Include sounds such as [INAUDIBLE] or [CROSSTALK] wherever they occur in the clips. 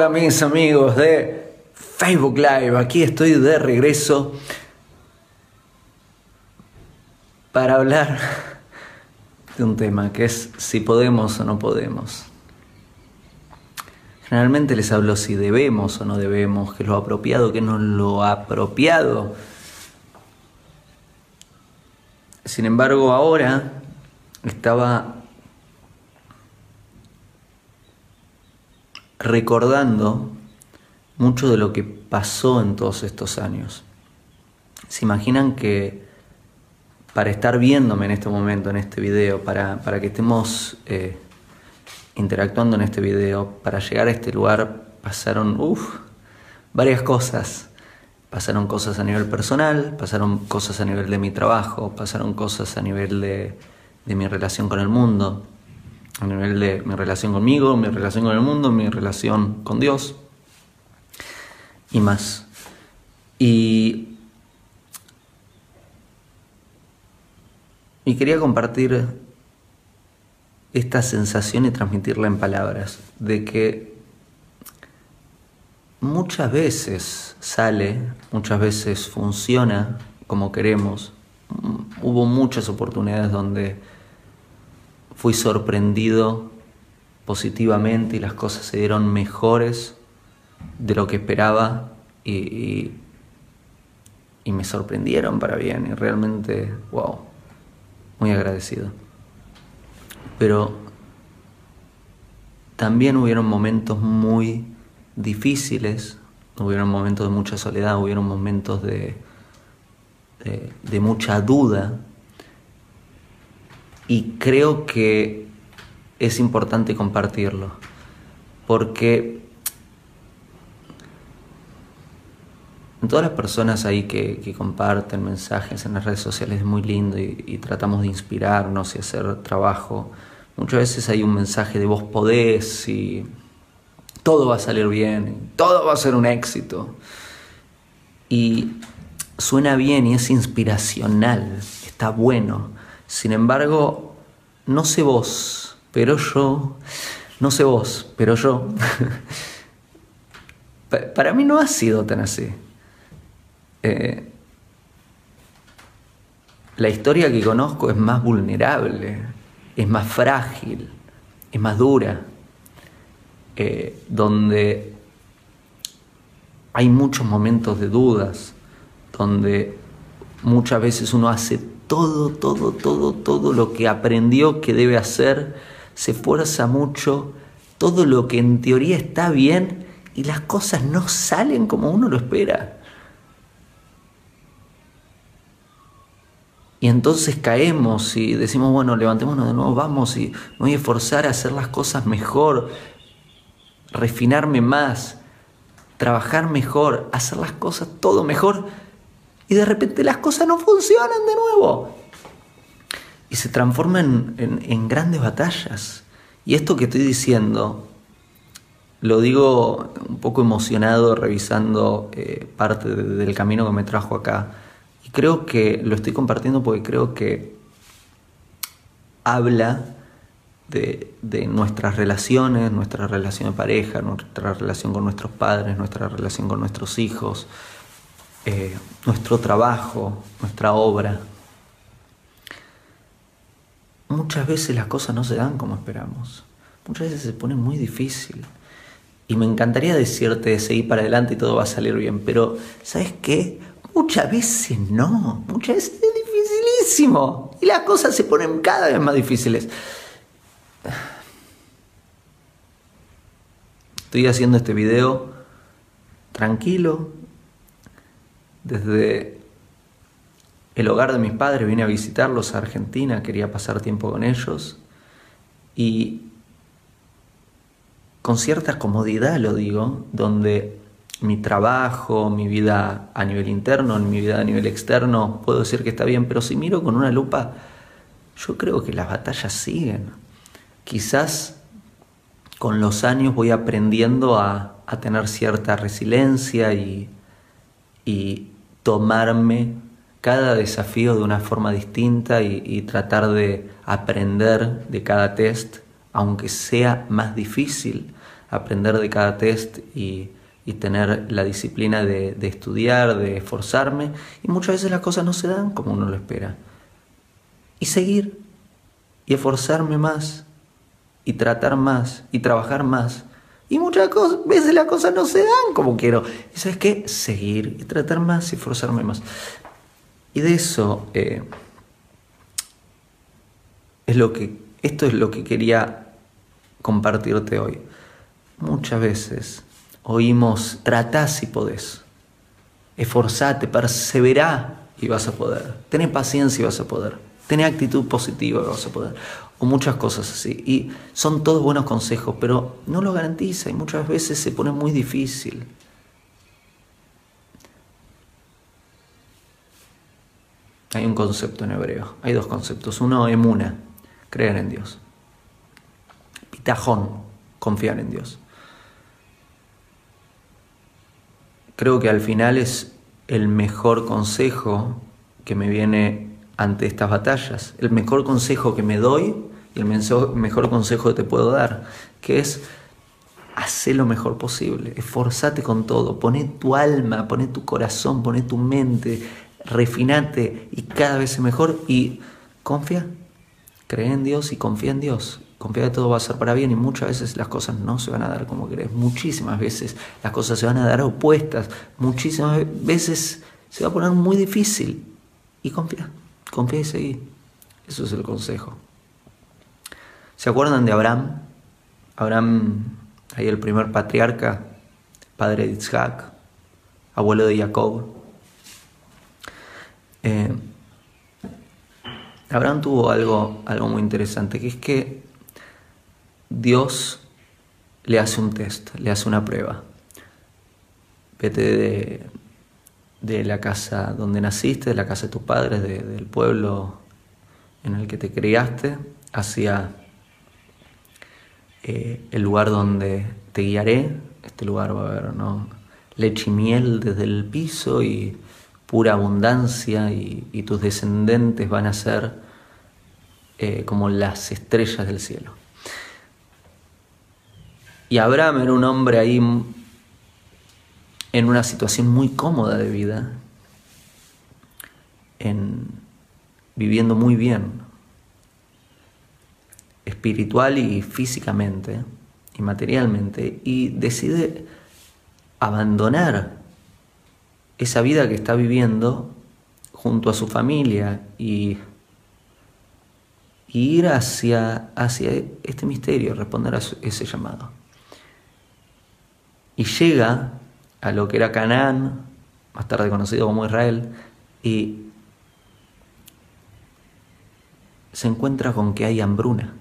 Hola mis amigos de Facebook Live, aquí estoy de regreso para hablar de un tema que es si podemos o no podemos. Generalmente les hablo si debemos o no debemos, qué es lo apropiado, qué no lo apropiado. Sin embargo, ahora estaba recordando mucho de lo que pasó en todos estos años. ¿Se imaginan que para estar viéndome en este momento, en este video, para, para que estemos eh, interactuando en este video, para llegar a este lugar pasaron uf, varias cosas. Pasaron cosas a nivel personal, pasaron cosas a nivel de mi trabajo, pasaron cosas a nivel de, de mi relación con el mundo, a nivel de mi relación conmigo, mi relación con el mundo, mi relación con Dios y más. Y, y quería compartir esta sensación y transmitirla en palabras, de que muchas veces sale, muchas veces funciona como queremos. Hubo muchas oportunidades donde fui sorprendido positivamente y las cosas se dieron mejores de lo que esperaba y, y, me sorprendieron para bien y realmente, wow, muy agradecido. Pero también hubieron momentos muy difíciles, hubieron momentos de mucha soledad, hubieron momentos de, de, de mucha duda, y creo que es importante compartirlo, porque en todas las personas ahí que, comparten mensajes en las redes sociales es muy lindo y, tratamos de inspirarnos y hacer trabajo. Muchas veces hay un mensaje de vos podés y todo va a salir bien, todo va a ser un éxito. Y suena bien y es inspiracional, está bueno sin embargo, no sé vos, pero yo, no sé vos, pero yo, [LAUGHS] para mí no ha sido tan así. Eh, la historia que conozco es más vulnerable, es más frágil, es más dura, eh, donde hay muchos momentos de dudas, donde muchas veces uno hace todo, todo, todo, todo lo que aprendió que debe hacer, se esfuerza mucho, todo lo que en teoría está bien y las cosas no salen como uno lo espera. Y entonces caemos y decimos, bueno, levantémonos de nuevo, vamos y me voy a esforzar a hacer las cosas mejor, refinarme más, trabajar mejor, hacer las cosas todo mejor y de repente las cosas no funcionan de nuevo. Y se transforman en, grandes batallas. Y esto que estoy diciendo, lo digo un poco emocionado revisando eh, parte del camino que me trajo acá. Y creo que lo estoy compartiendo porque creo que habla de, de, nuestras relaciones, nuestra relación de pareja, nuestra relación con nuestros padres, nuestra relación con nuestros hijos, eh, nuestro trabajo, nuestra obra. Muchas veces las cosas no se dan como esperamos. Muchas veces se pone muy difícil. Y me encantaría decirte de seguir para adelante y todo va a salir bien, pero ¿sabes qué? Muchas veces no, muchas veces es dificilísimo. Y las cosas se ponen cada vez más difíciles. Estoy haciendo este video tranquilo, desde el hogar de mis padres vine a visitarlos a Argentina, quería pasar tiempo con ellos y con cierta comodidad lo digo, donde mi trabajo, mi vida a nivel interno, mi vida a nivel externo, puedo decir que está bien, pero si miro con una lupa, yo creo que las batallas siguen. Quizás con los años voy aprendiendo a, a tener cierta resiliencia y, y tomarme cada desafío de una forma distinta y, tratar de aprender de cada test, aunque sea más difícil, aprender de cada test y, tener la disciplina de, de, estudiar, de esforzarme. Y muchas veces las cosas no se dan como uno lo espera. Y seguir, y esforzarme más, y tratar más, y trabajar más. Y muchas veces las cosas no se dan como quiero. Y sabes qué? Seguir y tratar más y esforzarme más. Y de eso eh, es lo que, esto es lo que quería compartirte hoy. Muchas veces oímos, tratá si podés, esforzate, perseverá y vas a poder, tené paciencia y vas a poder, tené actitud positiva y vas a poder, o muchas cosas así. Y son todos buenos consejos, pero no lo garantiza y muchas veces se pone muy difícil. Hay un concepto en hebreo, hay dos conceptos. Uno, emuna, creer en Dios. Pitajón, confiar en Dios. Creo que al final es el mejor consejo que me viene ante estas batallas, el mejor consejo que me doy y el mejor consejo que te puedo dar, que es hacer lo mejor posible, esforzate con todo, poné tu alma, poné tu corazón, poné tu mente, refinate y cada vez mejor y confía, cree en Dios y confía en Dios. Confía que todo va a ser para bien y muchas veces las cosas no se van a dar como crees. Muchísimas veces las cosas se van a dar opuestas. Muchísimas veces se va a poner muy difícil. Y confía, confía y seguí. Eso es el consejo. ¿Se acuerdan de Abraham? Abraham, ahí el primer patriarca, padre de Isaac, abuelo de Jacob. Eh, Abraham tuvo algo, algo muy interesante, que es que Dios le hace un test, le hace una prueba. Vete de, de la casa donde naciste, de la casa de tus padres, del pueblo en el que te criaste, hacia eh, el lugar donde te guiaré. Este lugar va a haber ¿no? leche y miel desde el piso y pura abundancia y, tus descendientes van a ser eh, como las estrellas del cielo. Y Abraham era un hombre ahí en una situación muy cómoda de vida, en, viviendo muy bien, espiritual y físicamente y materialmente, y decide abandonar esa vida que está viviendo junto a su familia y, ir hacia, hacia este misterio, responder a ese llamado. Y llega a lo que era Canaán, más tarde conocido como Israel, y se encuentra con que hay hambruna.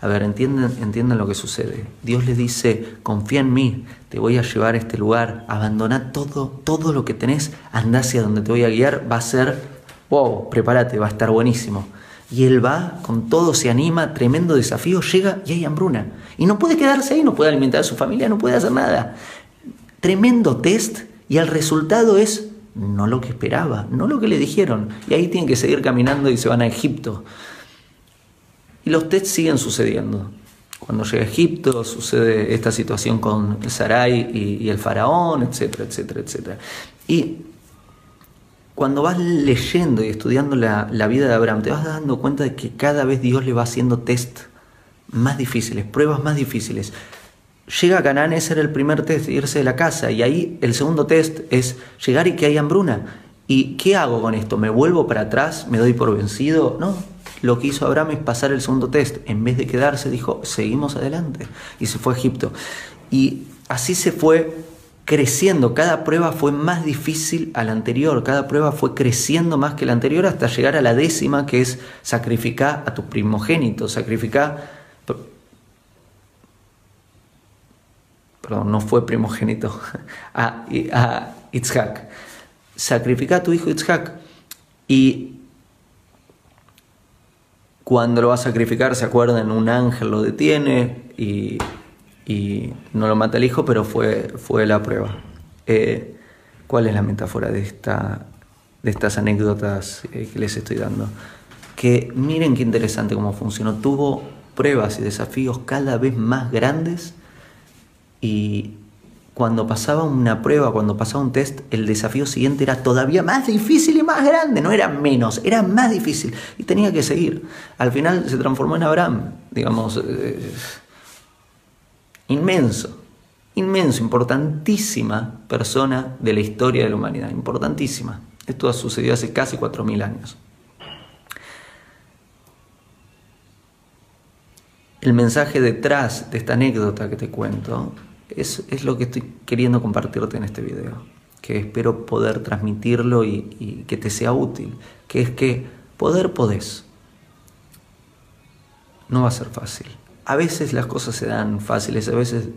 A ver, entiendan lo que sucede. Dios le dice, confía en mí, te voy a llevar a este lugar, abandona todo, todo lo que tenés, anda hacia donde te voy a guiar, va a ser, wow, prepárate, va a estar buenísimo. Y él va con todo, se anima, tremendo desafío, llega y hay hambruna. Y no puede quedarse ahí, no puede alimentar a su familia, no puede hacer nada. Tremendo test y el resultado es no lo que esperaba, no lo que le dijeron. Y ahí tienen que seguir caminando y se van a Egipto. Y los tests siguen sucediendo. Cuando llega a Egipto sucede esta situación con Sarai y, el faraón, etcétera, etcétera, etcétera. Y cuando vas leyendo y estudiando la, vida de Abraham, te vas dando cuenta de que cada vez Dios le va haciendo test más difíciles, pruebas más difíciles. Llega a Canaán, ese era el primer test, irse de la casa, y ahí el segundo test es llegar y que hay hambruna. ¿Y qué hago con esto? ¿Me vuelvo para atrás? ¿Me doy por vencido? No, lo que hizo Abraham es pasar el segundo test. En vez de quedarse, dijo, seguimos adelante. Y se fue a Egipto. Y así se fue creciendo. Cada prueba fue más difícil a la anterior. Cada prueba fue creciendo más que la anterior hasta llegar a la décima, que es sacrificar a tu primogénito. Sacrificar... Perdón, no fue primogénito. [LAUGHS] A, a Itzhak. Sacrifica a tu hijo Itzhak. Y cuando lo va a sacrificar, se acuerdan, un ángel lo detiene y, no lo mata el hijo, pero fue, fue la prueba. Eh, ¿Cuál es la metáfora de, esta, de estas anécdotas eh, que les estoy dando? Que miren qué interesante cómo funcionó. Tuvo pruebas y desafíos cada vez más grandes Y cuando pasaba una prueba, cuando pasaba un test, el desafío siguiente era todavía más difícil y más grande, no era menos, era más difícil. Y tenía que seguir. Al final se transformó en Abraham, digamos, eh, inmenso, inmenso, importantísima persona de la historia de la humanidad, importantísima. Esto ha sucedido hace casi 4.000 años. El mensaje detrás de esta anécdota que te cuento es, es lo que estoy queriendo compartirte en este video, que espero poder transmitirlo y, que te sea útil, que es que poder podés. No va a ser fácil. A veces las cosas se dan fáciles, a veces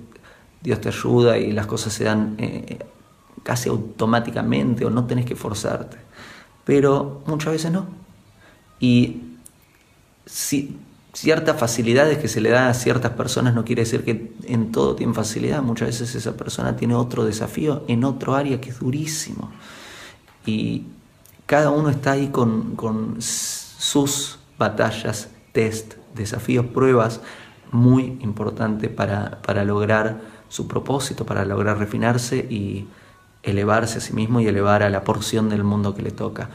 Dios te ayuda y las cosas se dan eh, casi automáticamente o no tenés que forzarte. Pero muchas veces no. Y si ciertas facilidades que se le da a ciertas personas no quiere decir que en todo tienen facilidad. Muchas veces esa persona tiene otro desafío en otro área que es durísimo. Y cada uno está ahí con, con sus batallas, test, desafíos, pruebas muy importantes para, para lograr su propósito, para lograr refinarse y elevarse a sí mismo y elevar a la porción del mundo que le toca.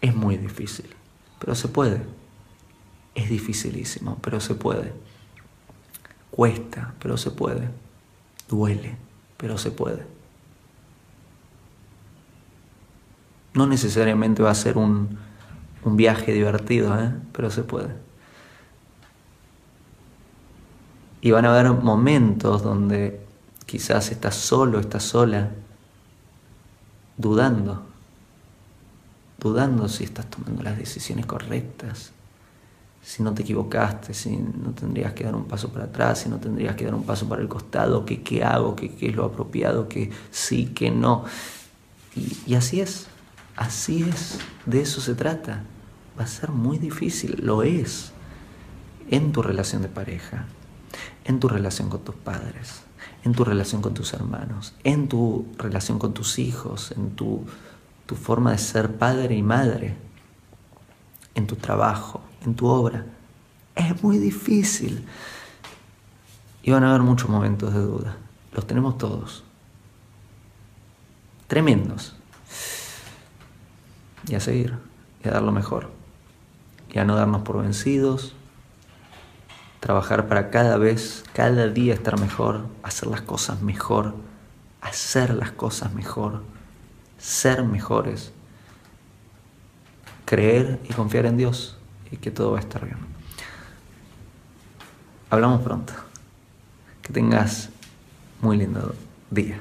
Es muy difícil, pero se puede. Es dificilísimo, pero se puede. Cuesta, pero se puede. Duele, pero se puede. No necesariamente va a ser un, un viaje divertido, ¿eh? pero se puede. Y van a haber momentos donde quizás estás solo, estás sola, dudando, dudando si estás tomando las decisiones correctas, si no te equivocaste, si no tendrías que dar un paso para atrás, si no tendrías que dar un paso para el costado, que qué hago, que qué es lo apropiado, que sí, que no. Y, y así es, así es, de eso se trata. Va a ser muy difícil, lo es, en tu relación de pareja, en tu relación con tus padres, en tu relación con tus hermanos, en tu relación con tus hijos, en tu, tu forma de ser padre y madre, en tu trabajo, en tu obra. Es muy difícil. Y van a haber muchos momentos de duda. Los tenemos todos. Tremendos. Y a seguir, y a dar lo mejor. Y a no darnos por vencidos. Trabajar para cada vez, cada día estar mejor, hacer las cosas mejor, hacer las cosas mejor, ser mejores. Creer y confiar en Dios que todo va a estar bien. Hablamos pronto. Que tengas muy lindo día.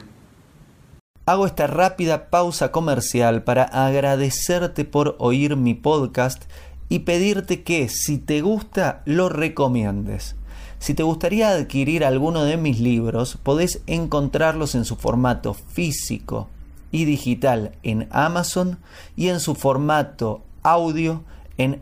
Hago esta rápida pausa comercial para agradecerte por oír mi podcast y pedirte que si te gusta lo recomiendes. Si te gustaría adquirir alguno de mis libros, podés encontrarlos en su formato físico y digital en Amazon y en su formato audio en